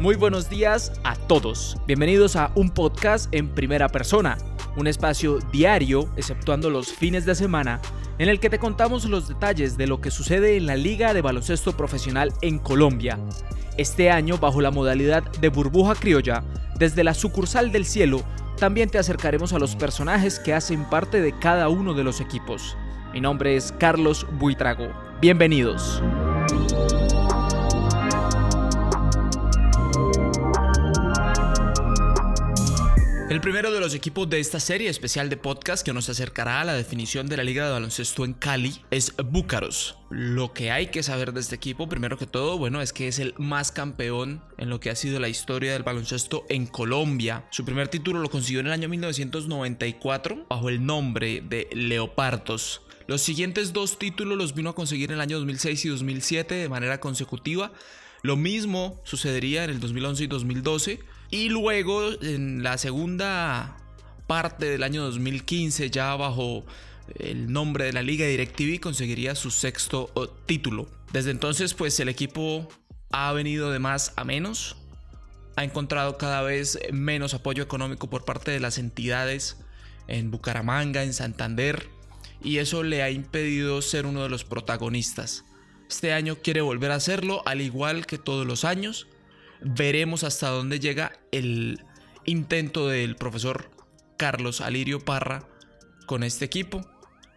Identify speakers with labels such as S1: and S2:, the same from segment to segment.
S1: Muy buenos días a todos. Bienvenidos a un podcast en primera persona, un espacio diario, exceptuando los fines de semana, en el que te contamos los detalles de lo que sucede en la Liga de Baloncesto Profesional en Colombia. Este año, bajo la modalidad de burbuja criolla, desde la sucursal del cielo, también te acercaremos a los personajes que hacen parte de cada uno de los equipos. Mi nombre es Carlos Buitrago. Bienvenidos. El primero de los equipos de esta serie especial de podcast que nos acercará a la definición de la Liga de Baloncesto en Cali es Búcaros. Lo que hay que saber de este equipo, primero que todo, bueno, es que es el más campeón en lo que ha sido la historia del baloncesto en Colombia. Su primer título lo consiguió en el año 1994 bajo el nombre de Leopardos. Los siguientes dos títulos los vino a conseguir en el año 2006 y 2007 de manera consecutiva. Lo mismo sucedería en el 2011 y 2012 y luego, en la segunda parte del año 2015, ya bajo el nombre de la Liga DirecTV, conseguiría su sexto título. Desde entonces, pues el equipo ha venido de más a menos. Ha encontrado cada vez menos apoyo económico por parte de las entidades en Bucaramanga, en Santander, y eso le ha impedido ser uno de los protagonistas. Este año quiere volver a hacerlo, al igual que todos los años, veremos hasta dónde llega el intento del profesor Carlos Alirio Parra con este equipo.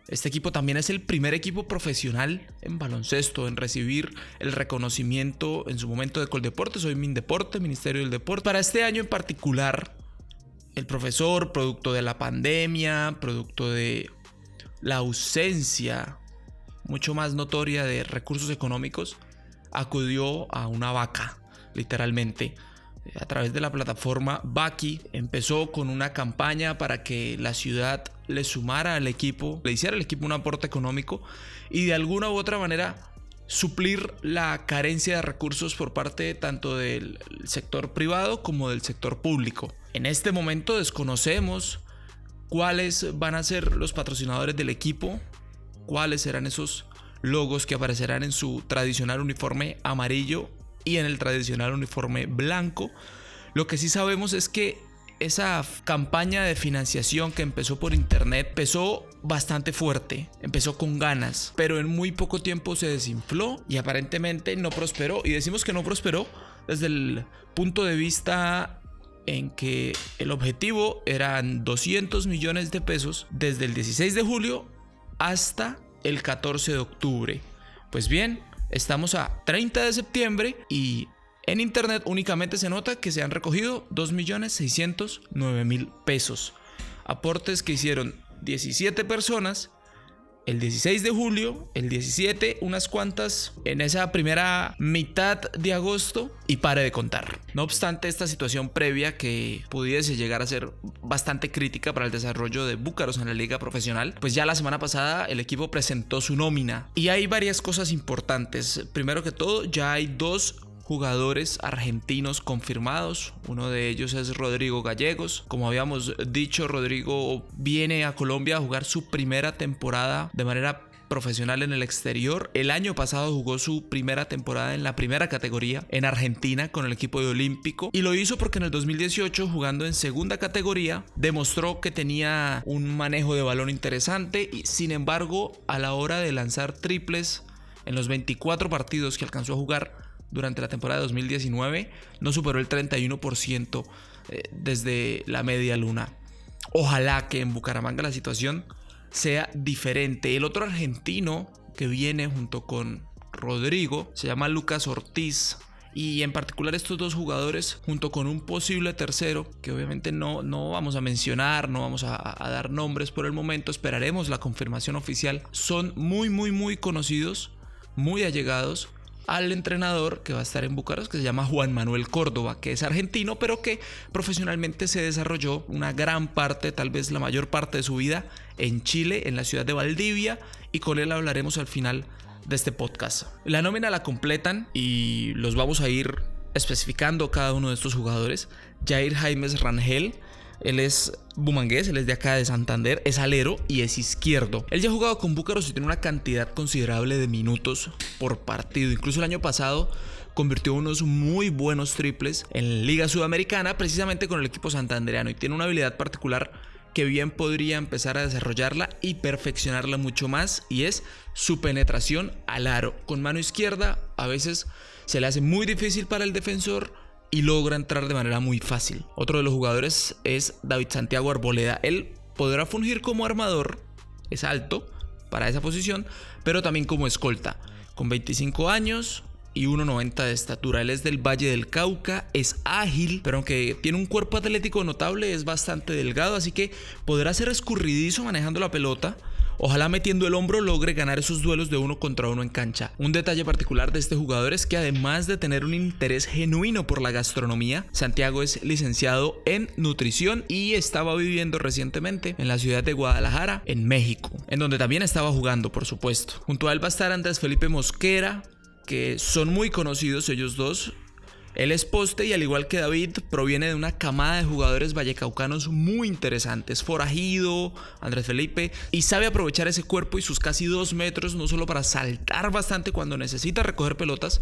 S1: Este equipo también es el primer equipo profesional en baloncesto en recibir el reconocimiento en su momento de Coldeporte. Soy Mindeporte, Ministerio del Deporte. Para este año en particular, el profesor, producto de la pandemia, producto de la ausencia mucho más notoria de recursos económicos, acudió a una vaca literalmente. A través de la plataforma Baki empezó con una campaña para que la ciudad le sumara al equipo, le hiciera al equipo un aporte económico y de alguna u otra manera suplir la carencia de recursos por parte tanto del sector privado como del sector público. En este momento desconocemos cuáles van a ser los patrocinadores del equipo, cuáles serán esos logos que aparecerán en su tradicional uniforme amarillo y en el tradicional uniforme blanco. Lo que sí sabemos es que esa campaña de financiación que empezó por internet empezó bastante fuerte, empezó con ganas, pero en muy poco tiempo se desinfló y aparentemente no prosperó. Y decimos que no prosperó desde el punto de vista en que el objetivo eran 200 millones de pesos desde el 16 de julio hasta el 14 de octubre. Pues bien, Estamos a 30 de septiembre y en internet únicamente se nota que se han recogido 2.609.000 pesos. Aportes que hicieron 17 personas el 16 de julio, el 17, unas cuantas en esa primera mitad de agosto y pare de contar. No obstante, esta situación previa que pudiese llegar a ser bastante crítica para el desarrollo de Búcaros en la liga profesional, pues ya la semana pasada el equipo presentó su nómina y hay varias cosas importantes. Primero que todo, ya hay dos jugadores argentinos confirmados. Uno de ellos es Rodrigo Gallegos. Como habíamos dicho, Rodrigo viene a Colombia a jugar su primera temporada de manera profesional en el exterior. El año pasado jugó su primera temporada en la primera categoría en Argentina con el equipo de Olímpico y lo hizo porque en el 2018 jugando en segunda categoría demostró que tenía un manejo de balón interesante y sin embargo a la hora de lanzar triples en los 24 partidos que alcanzó a jugar durante la temporada de 2019 no superó el 31% eh, desde la media luna. Ojalá que en Bucaramanga la situación sea diferente. El otro argentino que viene junto con Rodrigo se llama Lucas Ortiz. Y en particular estos dos jugadores, junto con un posible tercero, que obviamente no, no vamos a mencionar, no vamos a, a dar nombres por el momento, esperaremos la confirmación oficial, son muy, muy, muy conocidos, muy allegados al entrenador que va a estar en Bucaros, que se llama Juan Manuel Córdoba, que es argentino, pero que profesionalmente se desarrolló una gran parte, tal vez la mayor parte de su vida en Chile, en la ciudad de Valdivia, y con él hablaremos al final de este podcast. La nómina la completan y los vamos a ir especificando cada uno de estos jugadores. Jair Jaimes Rangel, él es bumangués, él es de acá de Santander, es alero y es izquierdo. Él ya ha jugado con Búcaros y tiene una cantidad considerable de minutos por partido. Incluso el año pasado convirtió unos muy buenos triples en Liga Sudamericana, precisamente con el equipo santandereano, y tiene una habilidad particular que bien podría empezar a desarrollarla y perfeccionarla mucho más, y es su penetración al aro. Con mano izquierda a veces se le hace muy difícil para el defensor y logra entrar de manera muy fácil. Otro de los jugadores es David Santiago Arboleda. Él podrá fungir como armador, es alto para esa posición, pero también como escolta. Con 25 años, y 1,90 de estatura. Él es del Valle del Cauca, es ágil, pero aunque tiene un cuerpo atlético notable, es bastante delgado, así que podrá ser escurridizo manejando la pelota. Ojalá metiendo el hombro logre ganar esos duelos de uno contra uno en cancha. Un detalle particular de este jugador es que además de tener un interés genuino por la gastronomía, Santiago es licenciado en nutrición y estaba viviendo recientemente en la ciudad de Guadalajara, en México, en donde también estaba jugando, por supuesto. Junto a él va a estar Andrés Felipe Mosquera, que son muy conocidos ellos dos. Él es poste y al igual que David proviene de una camada de jugadores vallecaucanos muy interesantes. Forajido, Andrés Felipe, y sabe aprovechar ese cuerpo y sus casi dos metros no solo para saltar bastante cuando necesita recoger pelotas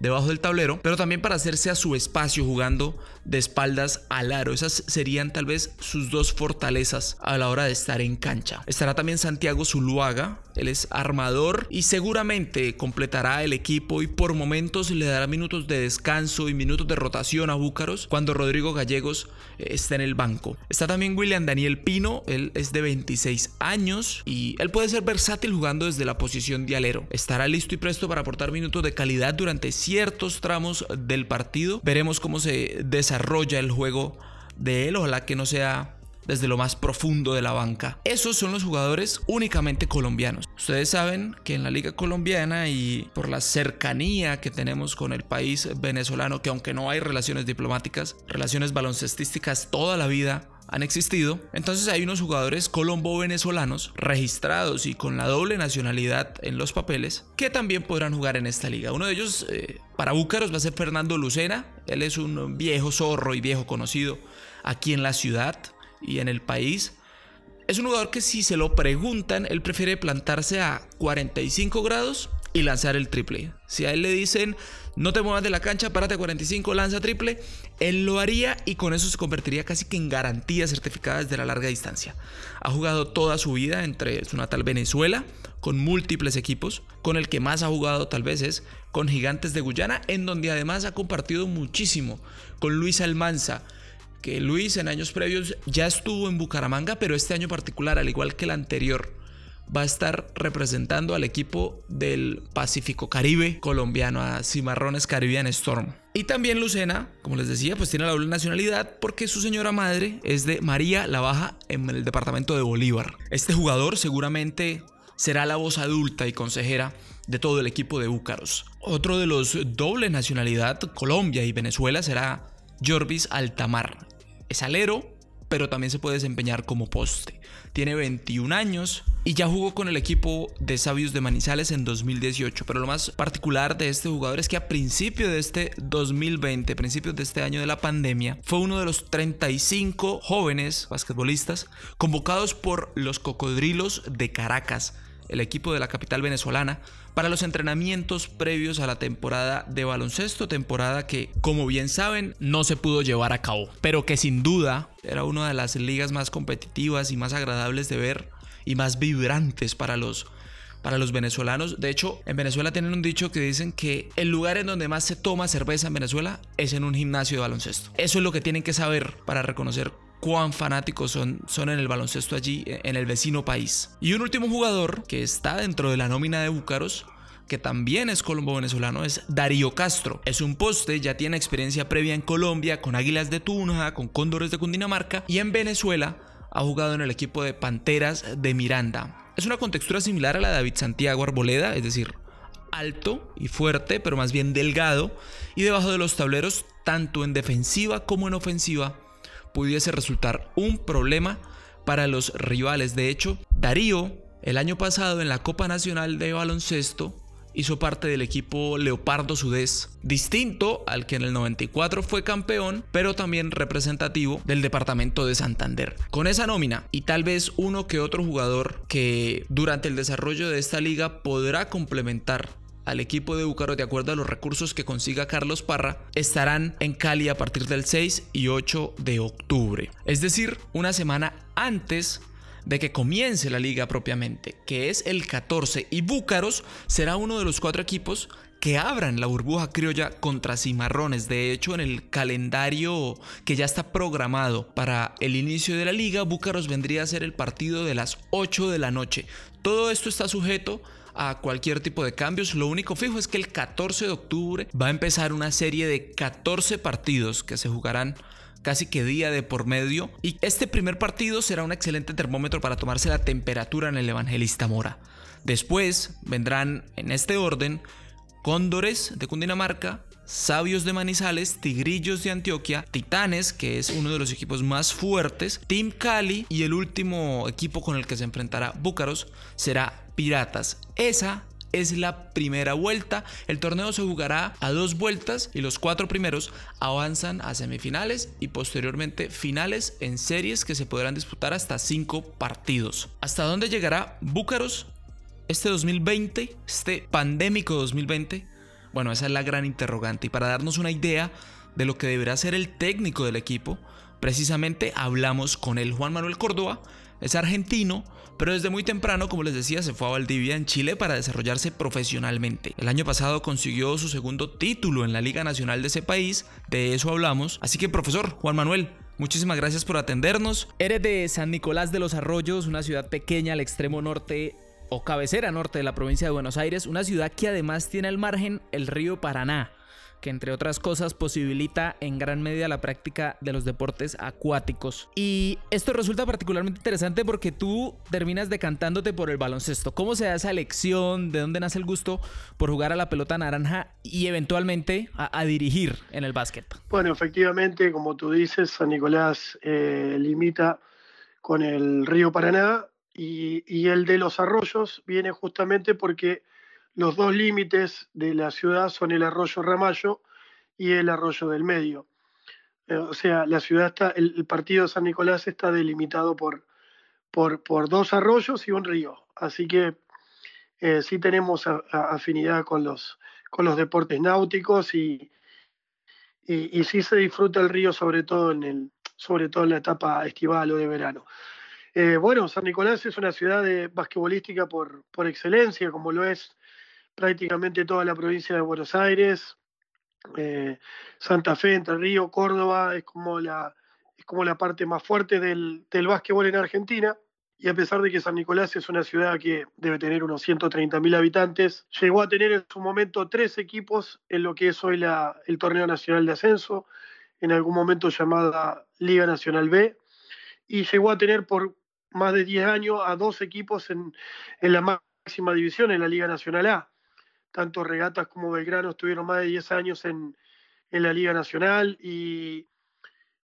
S1: debajo del tablero, pero también para hacerse a su espacio jugando de espaldas al aro. Esas serían tal vez sus dos fortalezas a la hora de estar en cancha. Estará también Santiago Zuluaga, él es armador y seguramente completará el equipo y por momentos le dará minutos de descanso y minutos de rotación a Búcaros cuando Rodrigo Gallegos eh, está en el banco. Está también William Daniel Pino, él es de 26 años y él puede ser versátil jugando desde la posición de alero. Estará listo y presto para aportar minutos de calidad durante ciertos tramos del partido. Veremos cómo se desarrolla el juego de él, ojalá que no sea desde lo más profundo de la banca. Esos son los jugadores únicamente colombianos. Ustedes saben que en la liga colombiana y por la cercanía que tenemos con el país venezolano, que aunque no hay relaciones diplomáticas, relaciones baloncestísticas toda la vida han existido. Entonces hay unos jugadores colombo-venezolanos registrados y con la doble nacionalidad en los papeles que también podrán jugar en esta liga. Uno de ellos eh, para Búcaros va a ser Fernando Lucena. Él es un viejo zorro y viejo conocido aquí en la ciudad y en el país. Es un jugador que si se lo preguntan, él prefiere plantarse a 45 grados y lanzar el triple. Si a él le dicen, no te muevas de la cancha, párate a 45, lanza triple, él lo haría y con eso se convertiría casi que en garantía certificada desde la larga distancia. Ha jugado toda su vida entre su natal Venezuela, con múltiples equipos, con el que más ha jugado tal vez es con Gigantes de Guyana, en donde además ha compartido muchísimo con Luis Almanza, que Luis en años previos ya estuvo en Bucaramanga, pero este año particular, al igual que el anterior, va a estar representando al equipo del Pacífico Caribe colombiano, a Cimarrones Caribbean Storm. Y también Lucena, como les decía, pues tiene la doble nacionalidad porque su señora madre es de María la Baja en el departamento de Bolívar. Este jugador seguramente será la voz adulta y consejera de todo el equipo de Búcaros. Otro de los doble nacionalidad, Colombia y Venezuela, será Jorvis Altamar. Es alero, pero también se puede desempeñar como poste. Tiene 21 años y ya jugó con el equipo de Sabios de Manizales en 2018. Pero lo más particular de este jugador es que a principios de este 2020, principios de este año de la pandemia, fue uno de los 35 jóvenes basquetbolistas convocados por los Cocodrilos de Caracas el equipo de la capital venezolana, para los entrenamientos previos a la temporada de baloncesto, temporada que, como bien saben, no se pudo llevar a cabo, pero que sin duda era una de las ligas más competitivas y más agradables de ver y más vibrantes para los para los venezolanos. De hecho, en Venezuela tienen un dicho que dicen que el lugar en donde más se toma cerveza en Venezuela es en un gimnasio de baloncesto. Eso es lo que tienen que saber para reconocer cuán fanáticos son, son en el baloncesto allí, en el vecino país. Y un último jugador que está dentro de la nómina de Búcaros que también es colombo venezolano, es Darío Castro. Es un poste, ya tiene experiencia previa en Colombia con Águilas de Tunja, con Cóndores de Cundinamarca y en Venezuela ha jugado en el equipo de Panteras de Miranda. Es una contextura similar a la de David Santiago Arboleda, es decir, alto y fuerte, pero más bien delgado, y debajo de los tableros, tanto en defensiva como en ofensiva, pudiese resultar un problema para los rivales. De hecho, Darío, el año pasado en la Copa Nacional de Baloncesto, hizo parte del equipo Leopardo Sudés, distinto al que en el 94 fue campeón, pero también representativo del departamento de Santander. Con esa nómina y tal vez uno que otro jugador que durante el desarrollo de esta liga podrá complementar al equipo de Búcaros de acuerdo a los recursos que consiga Carlos Parra estarán en Cali a partir del 6 y 8 de octubre. Es decir, una semana antes de que comience la liga propiamente, que es el 14, y Búcaros será uno de los cuatro equipos que abran la burbuja criolla contra Cimarrones. De hecho, en el calendario que ya está programado para el inicio de la liga, Búcaros vendría a ser el partido de las 8 de la noche. Todo esto está sujeto a cualquier tipo de cambios. Lo único fijo es que el 14 de octubre va a empezar una serie de 14 partidos que se jugarán casi que día de por medio. Y este primer partido será un excelente termómetro para tomarse la temperatura en el Evangelista Mora. Después vendrán en este orden Cóndores de Cundinamarca, Sabios de Manizales, Tigrillos de Antioquia, Titanes, que es uno de los equipos más fuertes, Team Cali y el último equipo con el que se enfrentará Búcaros será Piratas. Esa es la primera vuelta. El torneo se jugará a dos vueltas y los cuatro primeros avanzan a semifinales y posteriormente finales en series que se podrán disputar hasta cinco partidos. ¿Hasta dónde llegará Búcaros? este 2020, este pandémico 2020? Bueno, esa es la gran interrogante. Y para darnos una idea de lo que deberá ser el técnico del equipo, precisamente hablamos con él. Juan Manuel Córdoba es argentino, pero desde muy temprano, como les decía, se fue a Valdivia en Chile para desarrollarse profesionalmente. El año pasado consiguió su segundo título en la Liga Nacional de ese país, de eso hablamos. Así que, profesor Juan Manuel, Muchísimas gracias por atendernos.
S2: Eres de San Nicolás de los Arroyos, una ciudad pequeña al extremo norte o cabecera norte de la provincia de Buenos Aires, una ciudad que además tiene al margen el río Paraná, que entre otras cosas posibilita en gran medida la práctica de los deportes acuáticos. Y esto resulta particularmente interesante porque tú terminas decantándote por el baloncesto. ¿Cómo se da esa elección? ¿De dónde nace el gusto por jugar a la pelota naranja y eventualmente a, dirigir en el básquet?
S3: Bueno, efectivamente, como tú dices, San Nicolás eh, limita con el río Paraná y, el de los arroyos viene justamente porque los dos límites de la ciudad son el arroyo Ramallo y el arroyo del medio. Eh, o sea, la ciudad está, el, partido de San Nicolás está delimitado por, por, dos arroyos y un río. Así que eh, sí tenemos afinidad con los, con los deportes náuticos y, y, y, sí se disfruta el río sobre todo en el, sobre todo en la etapa estival o de verano. Eh, bueno, San Nicolás es una ciudad de basquetbolística por, por excelencia, como lo es prácticamente toda la provincia de Buenos Aires. Eh, Santa Fe, Entre Río, Córdoba, es como la, es como la parte más fuerte del, del básquetbol en Argentina. Y a pesar de que San Nicolás es una ciudad que debe tener unos 130.000 habitantes, llegó a tener en su momento tres equipos en lo que es hoy la, el Torneo Nacional de Ascenso, en algún momento llamada Liga Nacional B, y llegó a tener por más de 10 años a dos equipos en, la máxima división, en la Liga Nacional A. Tanto Regatas como Belgrano estuvieron más de 10 años en, la Liga Nacional y,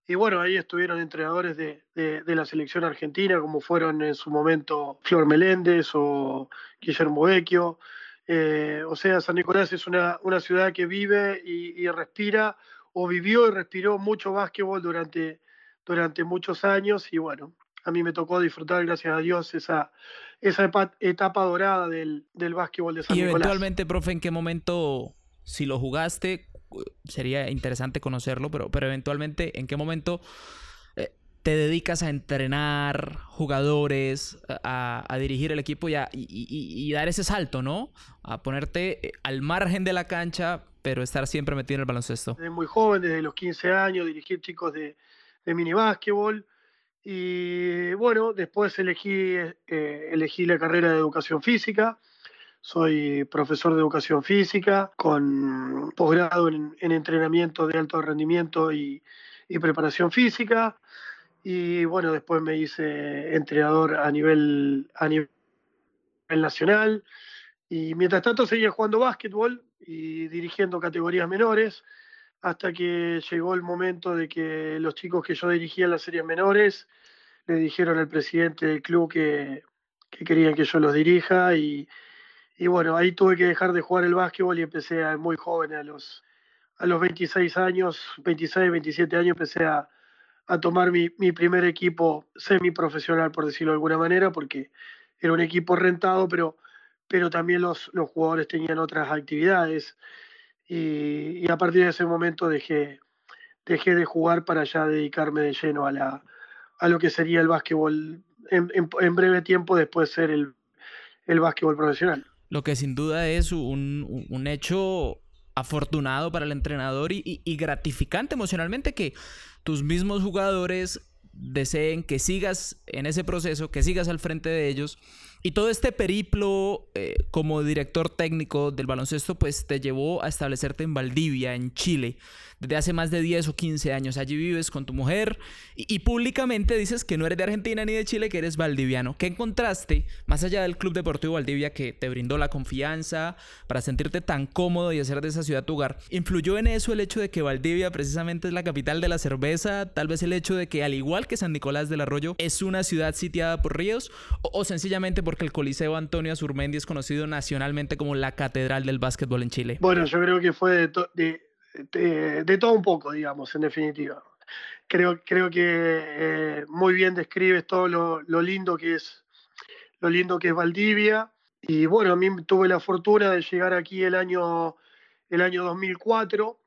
S3: bueno, ahí estuvieron entrenadores de, la selección argentina, como fueron en su momento Flor Meléndez o Guillermo Vecchio. Eh, o sea, San Nicolás es una, ciudad que vive y, respira, o vivió y respiró mucho básquetbol durante, durante muchos años, y bueno, a mí me tocó disfrutar, gracias a Dios, esa, esa etapa, dorada del, del básquetbol de San
S2: Y
S3: eventualmente,
S2: profe, ¿en qué momento, si lo jugaste, sería interesante conocerlo, pero, pero eventualmente, ¿en qué momento eh, te dedicas a entrenar jugadores, a, dirigir el equipo y, y, dar ese salto, ¿no? A ponerte eh, al margen de la cancha, pero estar siempre metido en el baloncesto.
S3: Desde muy joven, desde los 15 años, dirigir chicos de, de mini básquetbol. Y bueno, después elegí, eh, elegí la carrera de educación física. Soy profesor de educación física con posgrado en, entrenamiento de alto rendimiento y, preparación física. Y bueno, después me hice entrenador a nivel, a nivel nacional. Y mientras tanto seguía jugando básquetbol y dirigiendo categorías menores hasta que llegó el momento de que los chicos que yo dirigía en las series menores le dijeron al presidente del club que, querían que yo los dirija y, bueno, ahí tuve que dejar de jugar el básquetbol y empecé a, muy joven, a los, a los 26 años, 26, 27 años, empecé a, tomar mi, mi, primer equipo semiprofesional, por decirlo de alguna manera, porque era un equipo rentado, pero pero también los, los jugadores tenían otras actividades y, a partir de ese momento dejé, dejé de jugar para ya dedicarme de lleno a, la, a lo que sería el básquetbol en, breve tiempo después de ser el, el básquetbol profesional.
S1: Lo que sin duda es un, un hecho afortunado para el entrenador y, y, gratificante emocionalmente que tus mismos jugadores deseen que sigas en ese proceso, que sigas al frente de ellos. Y todo este periplo eh, como director técnico del baloncesto, pues te llevó a establecerte en Valdivia, en Chile desde hace más de 10 o 15 años. Allí vives con tu mujer y, públicamente dices que no eres de Argentina ni de Chile, que eres valdiviano. ¿Qué encontraste más allá del Club Deportivo Valdivia que te brindó la confianza para sentirte tan cómodo y hacer de esa ciudad tu hogar? ¿Influyó en eso el hecho de que Valdivia precisamente es la capital de la cerveza? Tal vez el hecho de que al igual que San Nicolás del Arroyo es una ciudad sitiada por ríos o, sencillamente porque el Coliseo Antonio Azurmendi es conocido nacionalmente como la catedral del básquetbol en Chile.
S3: Bueno, yo creo que fue de todo un poco, digamos, en definitiva. Creo, creo que eh, muy bien describes todo lo, lindo que es lo lindo que es Valdivia. Y bueno, a mí tuve la fortuna de llegar aquí el año, el año 2004.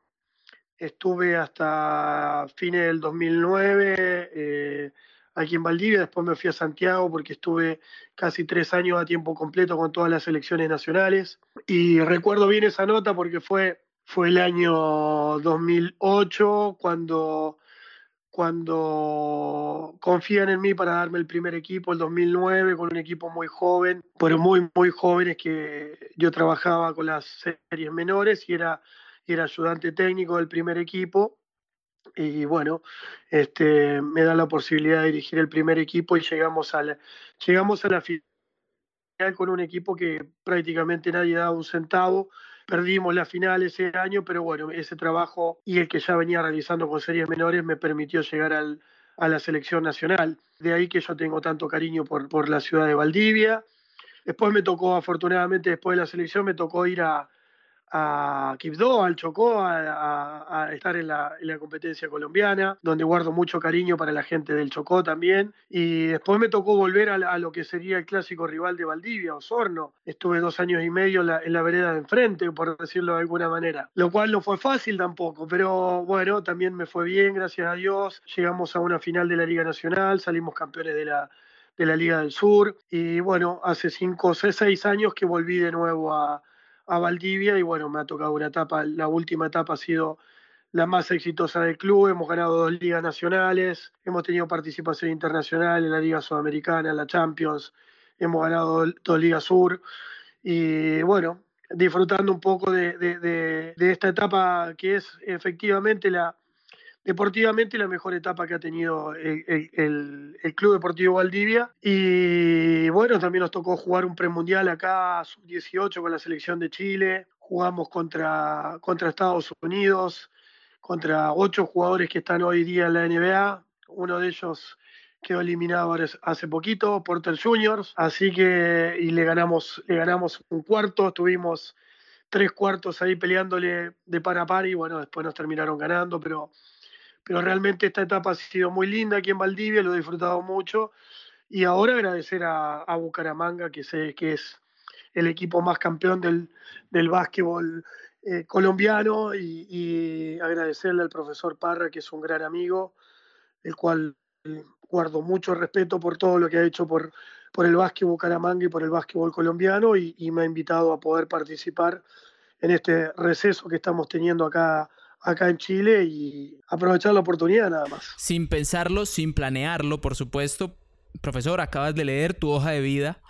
S3: Estuve hasta fines del 2009 eh, aquí en Valdivia. Después me fui a Santiago porque estuve casi tres años a tiempo completo con todas las elecciones nacionales. Y recuerdo bien esa nota porque fue fue el año 2008 cuando, cuando confían en mí para darme el primer equipo, el 2009, con un equipo muy joven, pero muy, muy jóvenes que yo trabajaba con las series menores y era, era ayudante técnico del primer equipo. Y bueno, este, me da la posibilidad de dirigir el primer equipo y llegamos a la, llegamos a la final con un equipo que prácticamente nadie daba un centavo Perdimos la final ese año, pero bueno, ese trabajo y el que ya venía realizando con series menores me permitió llegar al, a la selección nacional. De ahí que yo tengo tanto cariño por, por la ciudad de Valdivia. Después me tocó, afortunadamente, después de la selección, me tocó ir a, a Quibdó, al Chocó, a, estar en la, competencia colombiana, donde guardo mucho cariño para la gente del Chocó también. Y después me tocó volver a, lo que sería el clásico rival de Valdivia, Osorno. Estuve dos años y medio en la, vereda de enfrente, por decirlo de alguna manera. Lo cual no fue fácil tampoco, pero bueno, también me fue bien, gracias a Dios. Llegamos a una final de la Liga Nacional, salimos campeones de la, de la Liga del Sur. Y bueno, hace cinco o seis años que volví de nuevo a a Valdivia y bueno, me ha tocado una etapa, la última etapa ha sido la más exitosa del club, hemos ganado dos ligas nacionales, hemos tenido participación internacional en la Liga Sudamericana, en la Champions, hemos ganado dos Ligas Sur y bueno, disfrutando un poco de, de esta etapa que es efectivamente la, deportivamente la mejor etapa que ha tenido el, Club Deportivo Valdivia. Y bueno, también nos tocó jugar un premundial acá, sub-18 con la selección de Chile. Jugamos contra, contra Estados Unidos, contra ocho jugadores que están hoy día en la NBA. Uno de ellos quedó eliminado hace poquito, Porter Juniors. Así que, y le ganamos, le ganamos un cuarto, tuvimos tres cuartos ahí peleándole de par a par y bueno, después nos terminaron ganando, pero pero realmente esta etapa ha sido muy linda aquí en Valdivia, lo he disfrutado mucho. Y ahora agradecer a, Bucaramanga, que sé que es el equipo más campeón del, del básquetbol eh, colombiano, y, agradecerle al profesor Parra, que es un gran amigo, el cual guardo mucho respeto por todo lo que ha hecho por, por el básquet Bucaramanga y por el básquetbol colombiano, y me ha invitado a poder participar en este receso que estamos teniendo acá acá en Chile y aprovechar la oportunidad nada más.
S1: Sin pensarlo, sin planearlo, por supuesto. Profesor, acabas de leer tu hoja de vida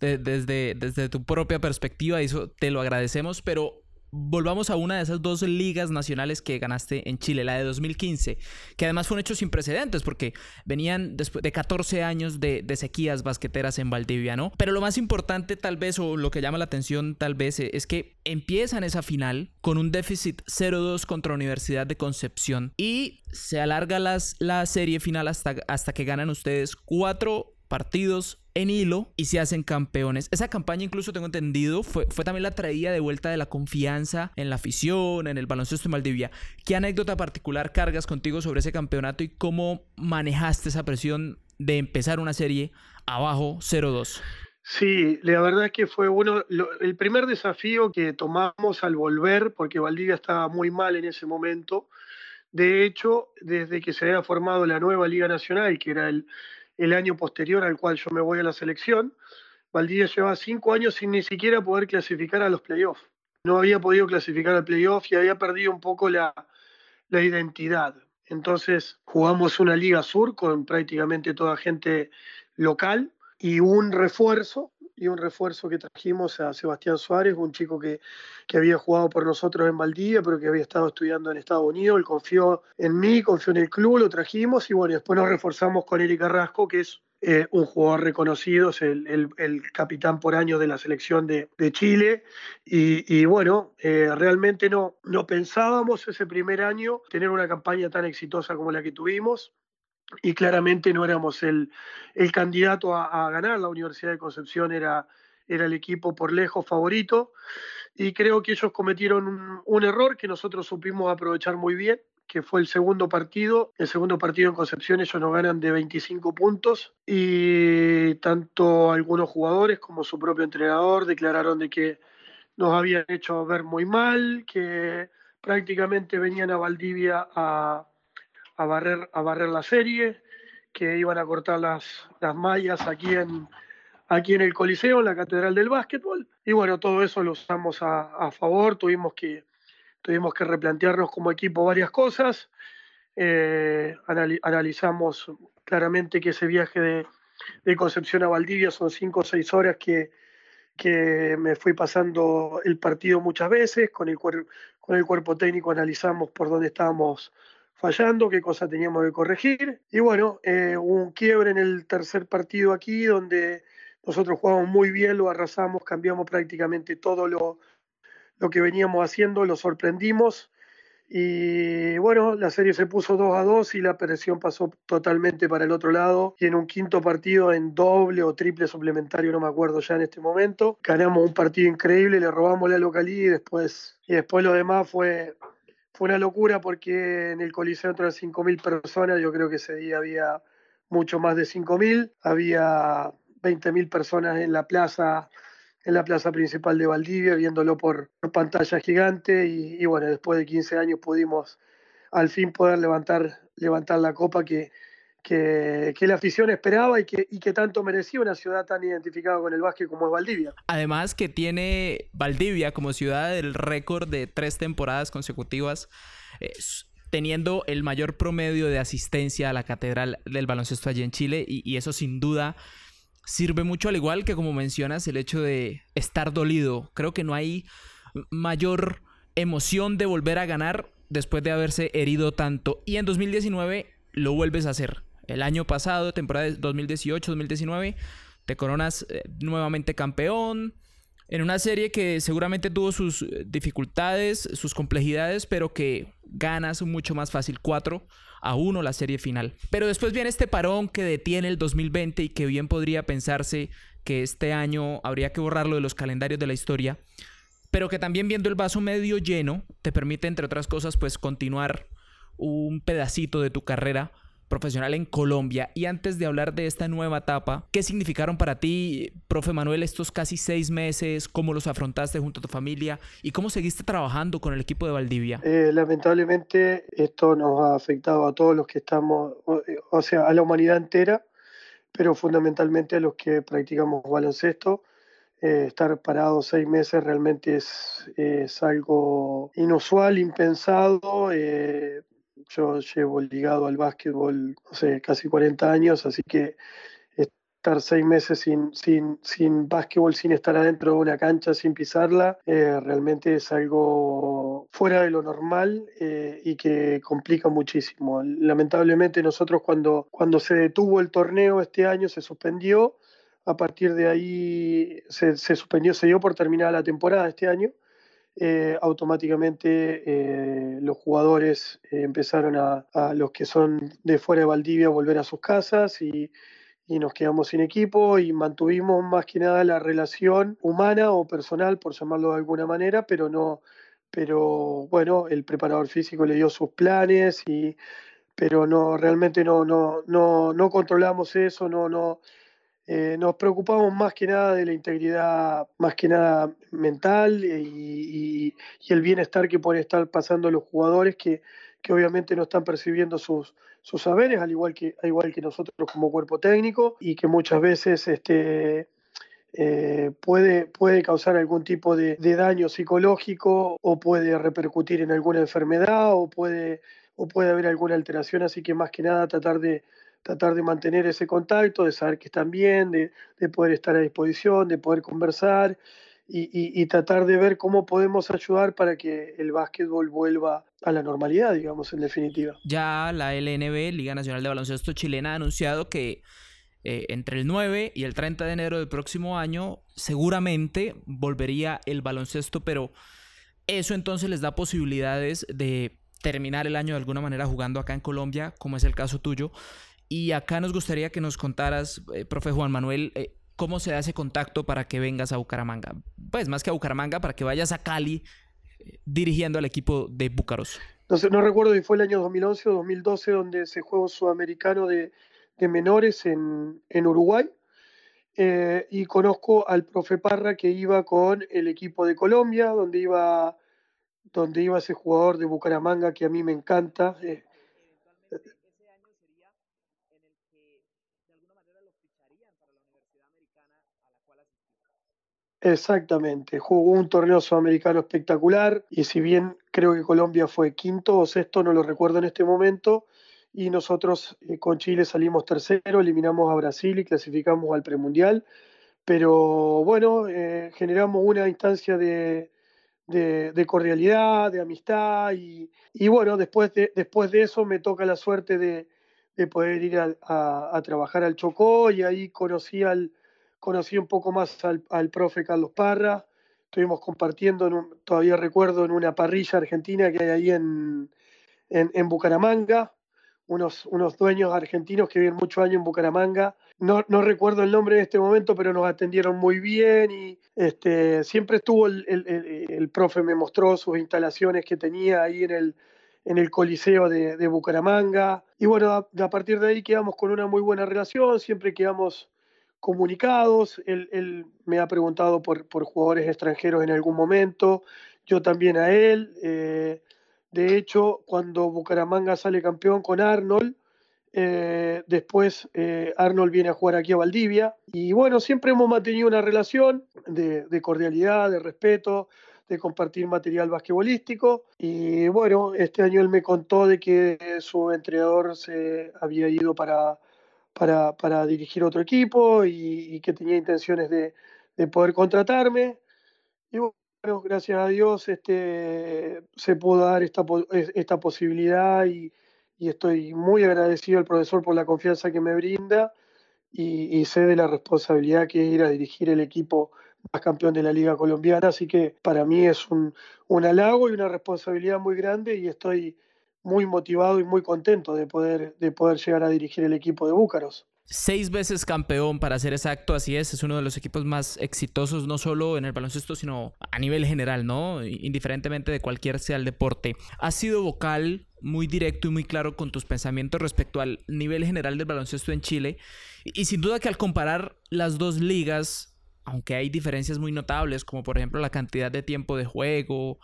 S1: desde, desde tu propia perspectiva eso te lo agradecemos, pero volvamos a una de esas dos ligas nacionales que ganaste en Chile, la de 2015, que además fue un hecho sin precedentes porque venían después de 14 años de, sequías basqueteras en Valdivia, ¿no? Pero lo más importante tal vez, o lo que llama la atención tal vez, es que empiezan esa final con un déficit 0-2 contra Universidad de Concepción y se alarga las, la serie final hasta, hasta que ganan ustedes cuatro partidos en hilo y se hacen campeones. Esa campaña incluso tengo entendido fue, fue también la traída de vuelta de la confianza en la afición, en el baloncesto en Maldivia. ¿Qué anécdota particular cargas contigo sobre ese campeonato y cómo manejaste esa presión de empezar una serie abajo 0-2?
S3: Sí, la verdad es que fue bueno. el primer desafío que tomamos al volver, porque Valdivia estaba muy mal en ese momento. De hecho, desde que se había formado la nueva Liga Nacional, que era el, el año posterior al cual yo me voy a la selección, Valdivia llevaba cinco años sin ni siquiera poder clasificar a los playoffs. No había podido clasificar al playoff y había perdido un poco la, la identidad. Entonces jugamos una Liga Sur con prácticamente toda gente local y un refuerzo, y un refuerzo que trajimos a Sebastián Suárez, un chico que, que, había jugado por nosotros en Valdivia, pero que había estado estudiando en Estados Unidos. Él confió en mí, confió en el club, lo trajimos y bueno, después nos reforzamos con Eric Carrasco, que es eh, un jugador reconocido, es el, el, capitán por año de la selección de, de Chile. Y, y bueno, eh, realmente no, no pensábamos ese primer año tener una campaña tan exitosa como la que tuvimos y claramente no éramos el, el candidato a, ganar. La Universidad de Concepción era, era el equipo por lejos favorito y creo que ellos cometieron un, error que nosotros supimos aprovechar muy bien, que fue el segundo partido. El segundo partido en Concepción ellos nos ganan de 25 puntos y tanto algunos jugadores como su propio entrenador declararon de que nos habían hecho ver muy mal, que prácticamente venían a Valdivia a a barrer, a barrer la serie, que iban a cortar las, las mallas aquí en, aquí en el Coliseo, en la Catedral del Básquetbol. Y bueno, todo eso lo usamos a, favor, tuvimos que, tuvimos que replantearnos como equipo varias cosas. Eh, analizamos claramente que ese viaje de, de, Concepción a Valdivia son cinco o seis horas que, que me fui pasando el partido muchas veces, con el, con el cuerpo técnico analizamos por dónde estábamos fallando, qué cosa teníamos que corregir. Y bueno, eh, un quiebre en el tercer partido aquí, donde nosotros jugamos muy bien, lo arrasamos, cambiamos prácticamente todo lo, lo que veníamos haciendo, lo sorprendimos. Y bueno, la serie se puso 2 a 2 y la presión pasó totalmente para el otro lado. Y en un quinto partido en doble o triple suplementario, no me acuerdo ya en este momento, ganamos un partido increíble, le robamos la localidad y después, y después lo demás fue fue una locura porque en el Coliseo entraron 5.000 personas, yo creo que ese día había mucho más de 5.000, había 20.000 personas en la plaza en la plaza principal de Valdivia, viéndolo por, pantalla gigante y, y, bueno, después de 15 años pudimos al fin poder levantar, levantar la copa que, que, la afición esperaba y que, y que tanto merecía una ciudad tan identificada con el básquet como es Valdivia.
S1: Además que tiene Valdivia como ciudad el récord de tres temporadas consecutivas. teniendo el mayor promedio de asistencia a la catedral del baloncesto allí en Chile y, y eso sin duda sirve mucho al igual que como mencionas el hecho de estar dolido. Creo que no hay mayor emoción de volver a ganar después de haberse herido tanto y en 2019 lo vuelves a hacer el año pasado, temporada 2018-2019, te coronas eh, nuevamente campeón. En una serie que seguramente tuvo sus eh, dificultades, sus complejidades, pero que ganas mucho más fácil 4 a 1 la serie final. Pero después viene este parón que detiene el 2020 y que bien podría pensarse que este año habría que borrarlo de los calendarios de la historia, pero que también viendo el vaso medio lleno te permite entre otras cosas pues continuar un pedacito de tu carrera profesional en Colombia. Y antes de hablar de esta nueva etapa, ¿qué significaron para ti, profe Manuel, estos casi seis meses? ¿Cómo los afrontaste junto a tu familia? ¿Y cómo seguiste trabajando con el equipo de Valdivia?
S3: Eh, lamentablemente esto nos ha afectado a todos los que estamos, o, sea, a la humanidad entera, pero fundamentalmente a los que practicamos baloncesto. Eh, estar parado seis meses realmente es, algo inusual, impensado. Eh, yo llevo ligado al básquetbol, no sé, casi 40 años, así que estar seis meses sin, sin, sin básquetbol, sin estar adentro de una cancha, sin pisarla, eh, realmente es algo fuera de lo normal eh, y que complica muchísimo. Lamentablemente nosotros cuando, cuando se detuvo el torneo este año, se suspendió, a partir de ahí se, se suspendió, se dio por terminada la temporada este año. Eh, automáticamente eh, los jugadores eh, empezaron a, los que son de fuera de Valdivia, a volver a sus casas y, nos quedamos sin equipo y mantuvimos más que nada la relación humana o personal, por llamarlo de alguna manera, pero no, pero bueno, el preparador físico le dio sus planes y pero no realmente no no no no controlamos eso, no no eh, nos preocupamos más que nada de la integridad, más que nada mental y, el bienestar que pueden estar pasando los jugadores que, obviamente no están percibiendo sus, saberes, al igual, que, al igual que nosotros como cuerpo técnico, y que muchas veces este, eh, puede, puede causar algún tipo de, daño psicológico o puede repercutir en alguna enfermedad o puede, o puede haber alguna alteración, así que más que nada tratar de, tratar de mantener ese contacto, de saber que están bien, de, poder estar a disposición, de poder conversar y, tratar de ver cómo podemos ayudar para que el básquetbol vuelva a la normalidad, digamos, en definitiva.
S1: Ya la LNB, Liga Nacional de Baloncesto Chilena, ha anunciado que eh, entre el 9 y el 30 de enero del próximo año seguramente volvería el baloncesto, pero eso entonces les da posibilidades de terminar el año de alguna manera jugando acá en Colombia, como es el caso tuyo. Y acá nos gustaría que nos contaras, eh, profe Juan Manuel, eh, cómo se hace contacto para que vengas a Bucaramanga. Pues más que a Bucaramanga, para que vayas a Cali dirigiendo al equipo de Búcaros.
S3: No, sé, no recuerdo si fue el año 2011 o 2012 donde se un sudamericano de, menores en, en Uruguay. Eh, y conozco al profe Parra que iba con el equipo de Colombia, donde iba, donde iba ese jugador de Bucaramanga que a mí me encanta. Eh, Exactamente, jugó un torneo sudamericano espectacular y si bien creo que Colombia fue quinto o sexto, no lo recuerdo en este momento, y nosotros eh, con Chile salimos tercero, eliminamos a Brasil y clasificamos al premundial. Pero bueno, eh, generamos una instancia de, cordialidad, de amistad y, bueno, después de, después de eso me toca la suerte de, poder ir a, trabajar al Chocó y ahí conocí, al, conocí un poco más al, profe Carlos Parra. Estuvimos compartiendo, todavía recuerdo, en una parrilla argentina que hay ahí en, en Bucaramanga unos, unos dueños argentinos que viven muchos años en Bucaramanga. No, no, recuerdo el nombre en este momento, pero nos atendieron muy bien y este, siempre estuvo el, el, el, profe, me mostró sus instalaciones que tenía ahí en el, en el Coliseo de, de Bucaramanga. Y bueno, a, a, partir de ahí quedamos con una muy buena relación, siempre quedamos comunicados. Él, me ha preguntado por, jugadores extranjeros en algún momento, yo también a él. Eh, de hecho, cuando Bucaramanga sale campeón con Arnold, eh, después eh, Arnold viene a jugar aquí a Valdivia. Y bueno, siempre hemos mantenido una relación de, cordialidad, de respeto, de compartir material basquetbolístico. Y bueno, este año él me contó de que su entrenador se había ido para, para, dirigir otro equipo y, que tenía intenciones de, de poder contratarme. Y bueno, gracias a Dios este, se pudo dar esta, posibilidad y, estoy muy agradecido al profesor por la confianza que me brinda y, sé de la responsabilidad que es ir a dirigir el equipo más campeón de la Liga Colombiana, así que para mí es un halago y una responsabilidad muy grande y estoy muy motivado y muy contento de poder, de poder llegar a dirigir el equipo de Búcaros
S1: seis veces campeón, para ser exacto, así es, es uno de los equipos más exitosos, no solo en el baloncesto, sino a nivel general, ¿no? Indiferentemente de cualquier sea el deporte. Has sido vocal, muy directo y muy claro con tus pensamientos respecto al nivel general del baloncesto en Chile. Y, sin duda que al comparar las dos ligas, aunque hay diferencias muy notables, como por ejemplo la cantidad de tiempo de juego,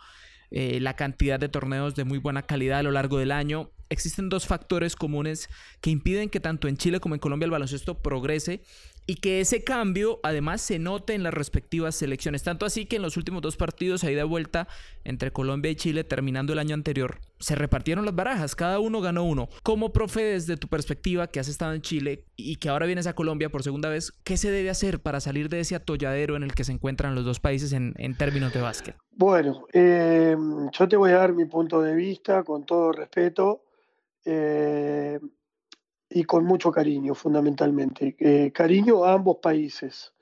S1: eh, la cantidad de torneos de muy buena calidad a lo largo del año, existen dos factores comunes que impiden que tanto en Chile como en Colombia el baloncesto progrese y que ese cambio además se note en las respectivas selecciones. Tanto así que en los últimos dos partidos, ahí de vuelta entre Colombia y Chile, terminando el año anterior, se repartieron las barajas, cada uno ganó uno. Como profe, desde tu perspectiva, que has estado en Chile y que ahora vienes a Colombia por segunda vez, ¿qué se debe hacer para salir de ese atolladero en el que se encuentran los dos países en, términos de básquet?
S3: Bueno, eh, yo te voy a dar mi punto de vista con todo respeto. Eh, y con mucho cariño, fundamentalmente. Eh, cariño a ambos países.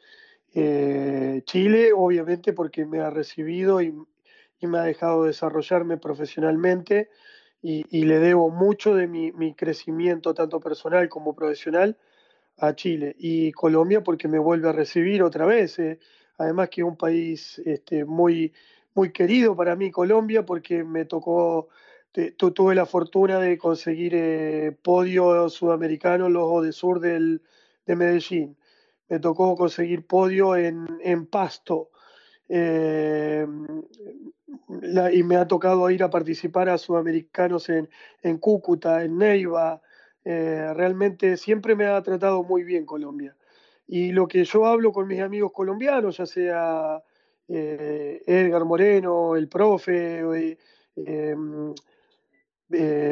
S3: Eh, Chile, obviamente, porque me ha recibido y, me ha dejado desarrollarme profesionalmente y, le debo mucho de mi, crecimiento, tanto personal como profesional, a Chile. Y Colombia, porque me vuelve a recibir otra vez. además que es un país este, muy, muy querido para mí, Colombia, porque me tocó tuve la fortuna de conseguir eh, podio sudamericano los de sur del, de Medellín. me tocó conseguir podio en, en Pasto. Eh, y me ha tocado ir a participar a sudamericanos en, en Cúcuta, en Neiva. Eh, realmente siempre me ha tratado muy bien Colombia. Y lo que yo hablo con mis amigos colombianos, ya sea eh, Edgar Moreno, el profe,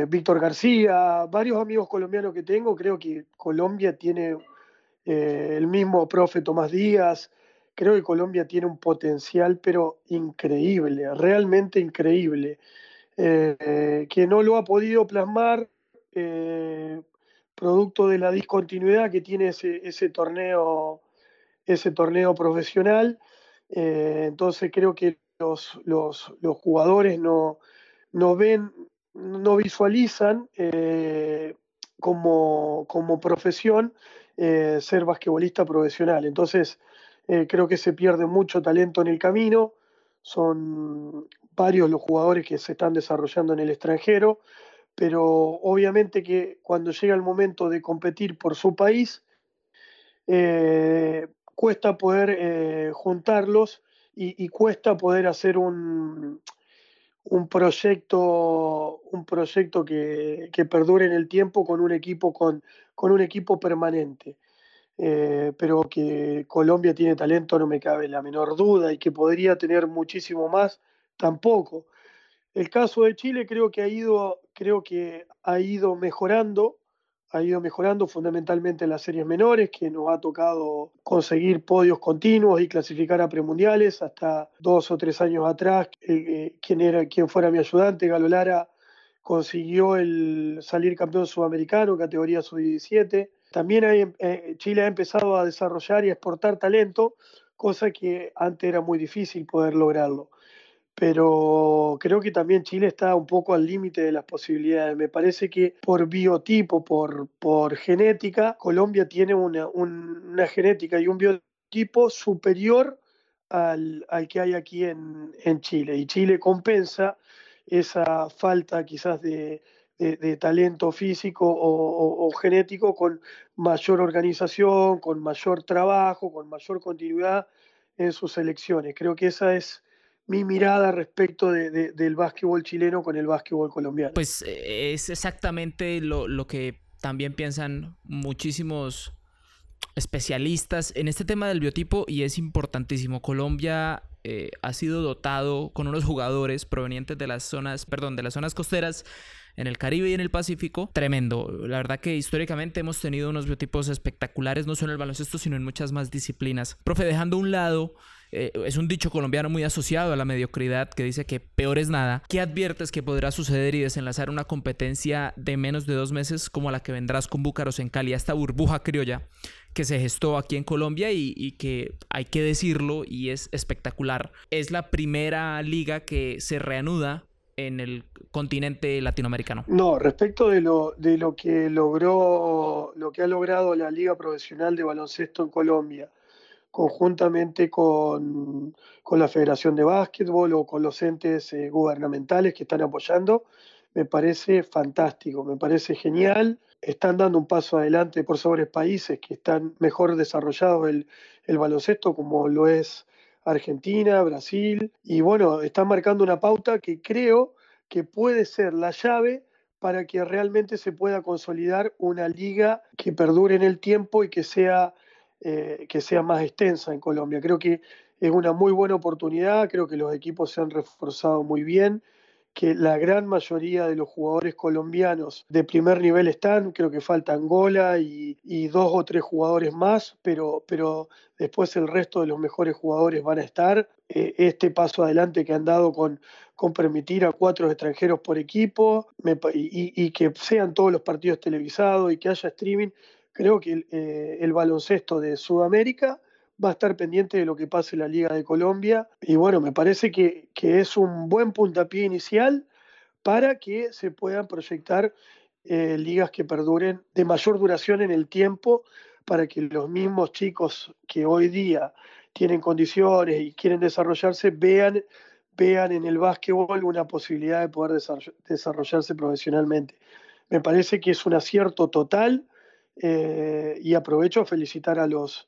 S3: Víctor García, varios amigos colombianos que tengo, creo que Colombia tiene el mismo profe Tomás Díaz, creo que Colombia tiene un potencial, pero increíble, realmente increíble, eh, que no lo ha podido plasmar eh, producto de la discontinuidad que tiene ese, torneo, ese torneo profesional. Eh, entonces creo que los, jugadores no, ven, no visualizan como, como profesión ser basquetbolista profesional. Entonces, eh, creo que se pierde mucho talento en el camino. Son varios los jugadores que se están desarrollando en el extranjero, pero obviamente que cuando llega el momento de competir por su país, eh, cuesta poder eh, juntarlos y, cuesta poder hacer un, un proyecto, un proyecto que, que, perdure en el tiempo con un equipo, con, con un equipo permanente. Eh, pero que Colombia tiene talento no me cabe la menor duda y que podría tener muchísimo más tampoco. El caso de Chile creo que ha ido, creo que ha ido mejorando, ha ido mejorando fundamentalmente en las series menores, que nos ha tocado conseguir podios continuos y clasificar a premundiales. Hasta dos o tres años atrás, eh, quien, era, quien fuera mi ayudante, Galo Lara, consiguió el salir campeón sudamericano, categoría sub-17. También eh, Chile ha empezado a desarrollar y exportar talento, cosa que antes era muy difícil poder lograrlo. Pero creo que también Chile está un poco al límite de las posibilidades. Me parece que por biotipo, por, por genética, Colombia tiene una, una genética y un biotipo superior al, al que hay aquí en, en Chile. Y Chile compensa esa falta quizás de, de, talento físico o, genético con mayor organización, con mayor trabajo, con mayor continuidad en sus elecciones. Creo que esa es mi mirada respecto del básquetbol chileno con el básquetbol colombiano.
S2: Pues eh, es exactamente lo, lo que también piensan muchísimos especialistas en este tema del biotipo y es importantísimo. Colombia eh, ha sido dotado con unos jugadores provenientes de las zonas, perdón, de las zonas costeras en el Caribe y en el Pacífico, tremendo. La verdad que históricamente hemos tenido unos biotipos espectaculares, no solo en el baloncesto, sino en muchas más disciplinas. Profe, dejando a un lado eh, es un dicho colombiano muy asociado a la mediocridad que dice que peor es nada. ¿Qué adviertes que podrá suceder y desenlazar una competencia de menos de dos meses como la que vendrás con Búcaros en Cali, esta burbuja criolla que se gestó aquí en Colombia y, y, que hay que decirlo y es espectacular. Es la primera liga que se reanuda en el continente latinoamericano.
S3: No, respecto de lo, de lo que logró, lo que ha logrado la Liga Profesional de Baloncesto en Colombia, conjuntamente con, con la Federación de Básquetbol o con los entes eh, gubernamentales que están apoyando, me parece fantástico, me parece genial. Están dando un paso adelante por sobre países que están mejor desarrollados el, el baloncesto, como lo es Argentina, Brasil, y bueno, están marcando una pauta que creo que puede ser la llave para que realmente se pueda consolidar una liga que perdure en el tiempo y que sea, eh, que sea más extensa en Colombia. Creo que es una muy buena oportunidad, creo que los equipos se han reforzado muy bien que la gran mayoría de los jugadores colombianos de primer nivel están, creo que falta Angola y, dos o tres jugadores más, pero, pero después el resto de los mejores jugadores van a estar. Eh, este paso adelante que han dado con, con permitir a cuatro extranjeros por equipo y, que sean todos los partidos televisados y que haya streaming, creo que el, eh, el baloncesto de Sudamérica va a estar pendiente de lo que pase en la Liga de Colombia. Y bueno, me parece que, es un buen puntapié inicial para que se puedan proyectar eh, ligas que perduren de mayor duración en el tiempo, para que los mismos chicos que hoy día tienen condiciones y quieren desarrollarse vean, vean en el básquetbol una posibilidad de poder desarrollarse profesionalmente. Me parece que es un acierto total eh, y aprovecho a felicitar a los,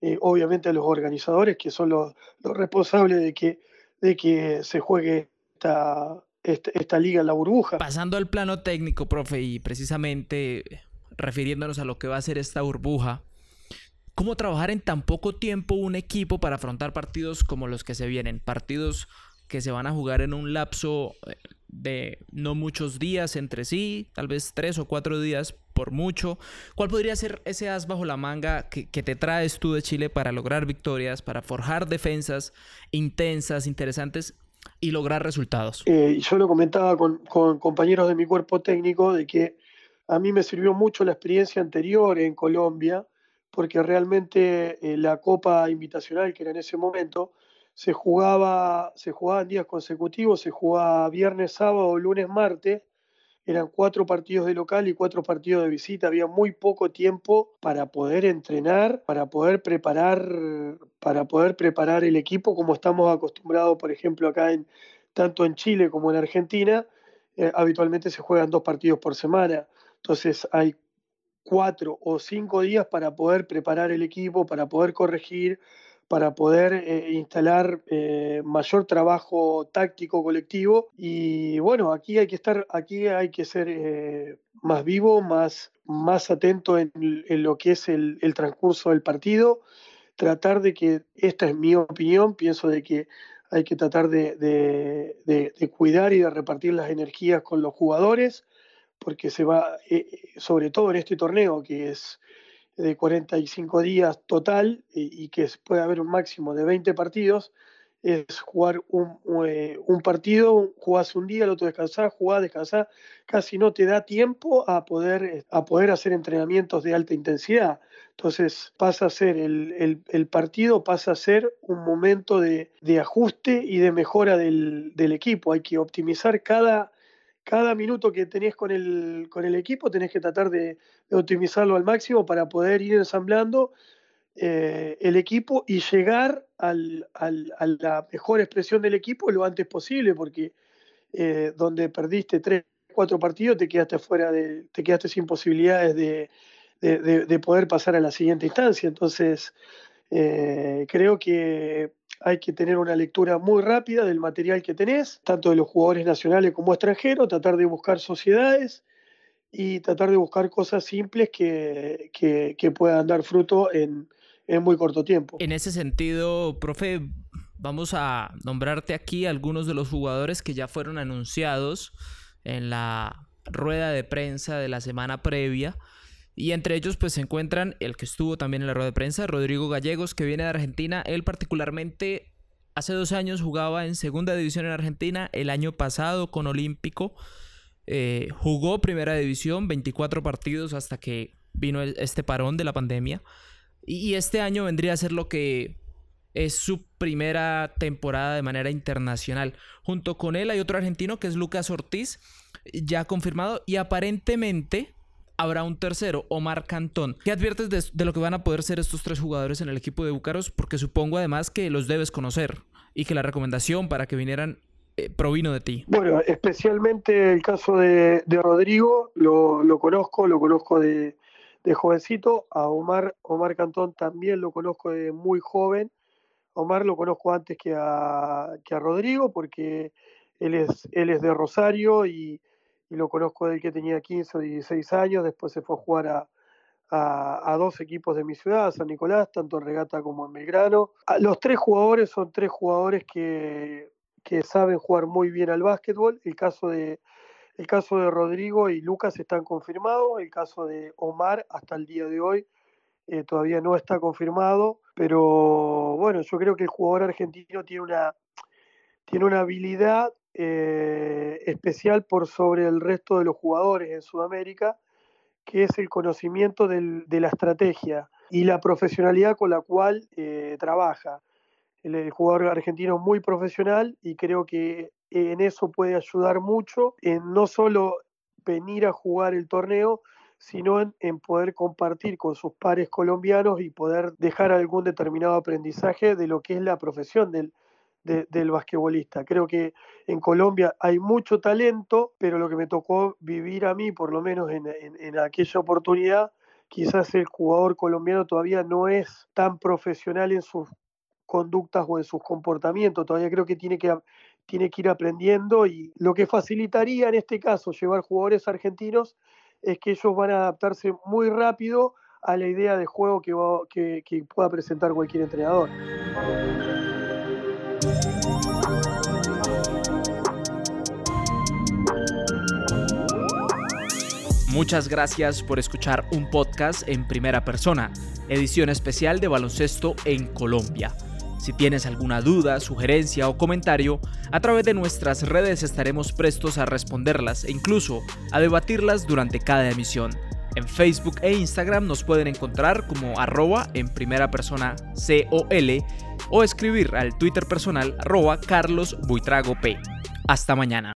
S3: eh, obviamente a los organizadores, que son los, responsables de que, de que se juegue esta, esta, liga en la burbuja.
S1: Pasando al plano técnico, profe, y precisamente refiriéndonos a lo que va a ser esta burbuja, ¿cómo trabajar en tan poco tiempo un equipo para afrontar partidos como los que se vienen? Partidos que se van a jugar en un lapso eh, de no muchos días entre sí, tal vez tres o cuatro días por mucho. ¿Cuál podría ser ese as bajo la manga que, te traes tú de Chile para lograr victorias, para forjar defensas intensas, interesantes y lograr resultados?
S3: Eh, yo lo comentaba con, compañeros de mi cuerpo técnico de que a mí me sirvió mucho la experiencia anterior en Colombia, porque realmente eh, la Copa Invitacional, que era en ese momento, se jugaba, se jugaba en días consecutivos, se jugaba viernes, sábado, lunes, martes, eran cuatro partidos de local y cuatro partidos de visita, había muy poco tiempo para poder entrenar, para poder preparar, para poder preparar el equipo como estamos acostumbrados, por ejemplo, acá en tanto en Chile como en Argentina, eh, habitualmente se juegan dos partidos por semana. Entonces hay cuatro o cinco días para poder preparar el equipo, para poder corregir, para poder eh, instalar eh, mayor trabajo táctico colectivo. Y bueno aquí hay que estar aquí hay que ser eh, más vivo más más atento en, lo que es el, transcurso del partido. Tratar de que esta es mi opinión pienso de que hay que tratar de, de cuidar y de repartir las energías con los jugadores porque se va sobre todo en este torneo que es de 45 días total y, que puede haber un máximo de 20 partidos, es jugar un, eh, un partido, jugás un día, el otro descansás, jugás, descansás, casi no te da tiempo a poder, a poder hacer entrenamientos de alta intensidad. Entonces pasa a ser el, el, partido, pasa a ser un momento de, de ajuste y de mejora del, del, equipo. Hay que optimizar cada, cada minuto que tenés con el, con el equipo tenés que tratar de, optimizarlo al máximo para poder ir ensamblando eh, el equipo y llegar al, al, a la mejor expresión del equipo lo antes posible, porque eh, donde perdiste tres, cuatro partidos te quedaste fuera de, te quedaste sin posibilidades de, de poder pasar a la siguiente instancia. Entonces, eh, creo que hay que tener una lectura muy rápida del material que tenés, tanto de los jugadores nacionales como extranjeros, tratar de buscar sociedades y tratar de buscar cosas simples que, que, puedan dar fruto en, en muy corto tiempo.
S1: En ese sentido, profe, vamos a nombrarte aquí algunos de los jugadores que ya fueron anunciados en la rueda de prensa de la semana previa. Y entre ellos pues se encuentran el que estuvo también en la rueda de prensa, Rodrigo Gallegos, que viene de Argentina. Él particularmente hace dos años jugaba en segunda división en Argentina, el año pasado con Olímpico. Eh, jugó primera división, 24 partidos hasta que vino este parón de la pandemia. Y este año vendría a ser lo que es su primera temporada de manera internacional. Junto con él hay otro argentino que es Lucas Ortiz, ya confirmado y aparentemente habrá un tercero, Omar Cantón. ¿Qué adviertes de, lo que van a poder ser estos tres jugadores en el equipo de Búcaros? Porque supongo además que los debes conocer y que la recomendación para que vinieran eh, provino de ti.
S3: Bueno, especialmente el caso de, Rodrigo, lo, conozco, lo conozco de, jovencito. A Omar, Omar Cantón también lo conozco de muy joven. Omar lo conozco antes que a, que a Rodrigo porque él es, él es de Rosario y y lo conozco del que tenía 15 o 16 años, después se fue a jugar a, a, dos equipos de mi ciudad, San Nicolás, tanto en Regata como en Belgrano. Ah, los tres jugadores son tres jugadores que, que saben jugar muy bien al básquetbol. El caso de, el caso de Rodrigo y Lucas están confirmados, el caso de Omar hasta el día de hoy eh, todavía no está confirmado, pero bueno, yo creo que el jugador argentino tiene una, tiene una habilidad eh, especial por sobre el resto de los jugadores en Sudamérica, que es el conocimiento de la estrategia y la profesionalidad con la cual eh, trabaja. El, jugador argentino es muy profesional y creo que en eso puede ayudar mucho, en no solo venir a jugar el torneo, sino en, en, poder compartir con sus pares colombianos y poder dejar algún determinado aprendizaje de lo que es la profesión del, del basquetbolista. Creo que en Colombia hay mucho talento, pero lo que me tocó vivir a mí, por lo menos en, aquella oportunidad, quizás el jugador colombiano todavía no es tan profesional en sus conductas o en sus comportamientos, todavía creo que tiene que, tiene que ir aprendiendo y lo que facilitaría en este caso llevar jugadores argentinos es que ellos van a adaptarse muy rápido a la idea de juego que, que pueda presentar cualquier entrenador.
S1: Muchas gracias por escuchar un podcast en primera persona, edición especial de baloncesto en Colombia. Si tienes alguna duda, sugerencia o comentario, a través de nuestras redes estaremos prestos a responderlas e incluso a debatirlas durante cada emisión. En Facebook e Instagram nos pueden encontrar como arroba en primera persona COL o escribir al Twitter personal arroba Carlos Buitrago P. Hasta mañana.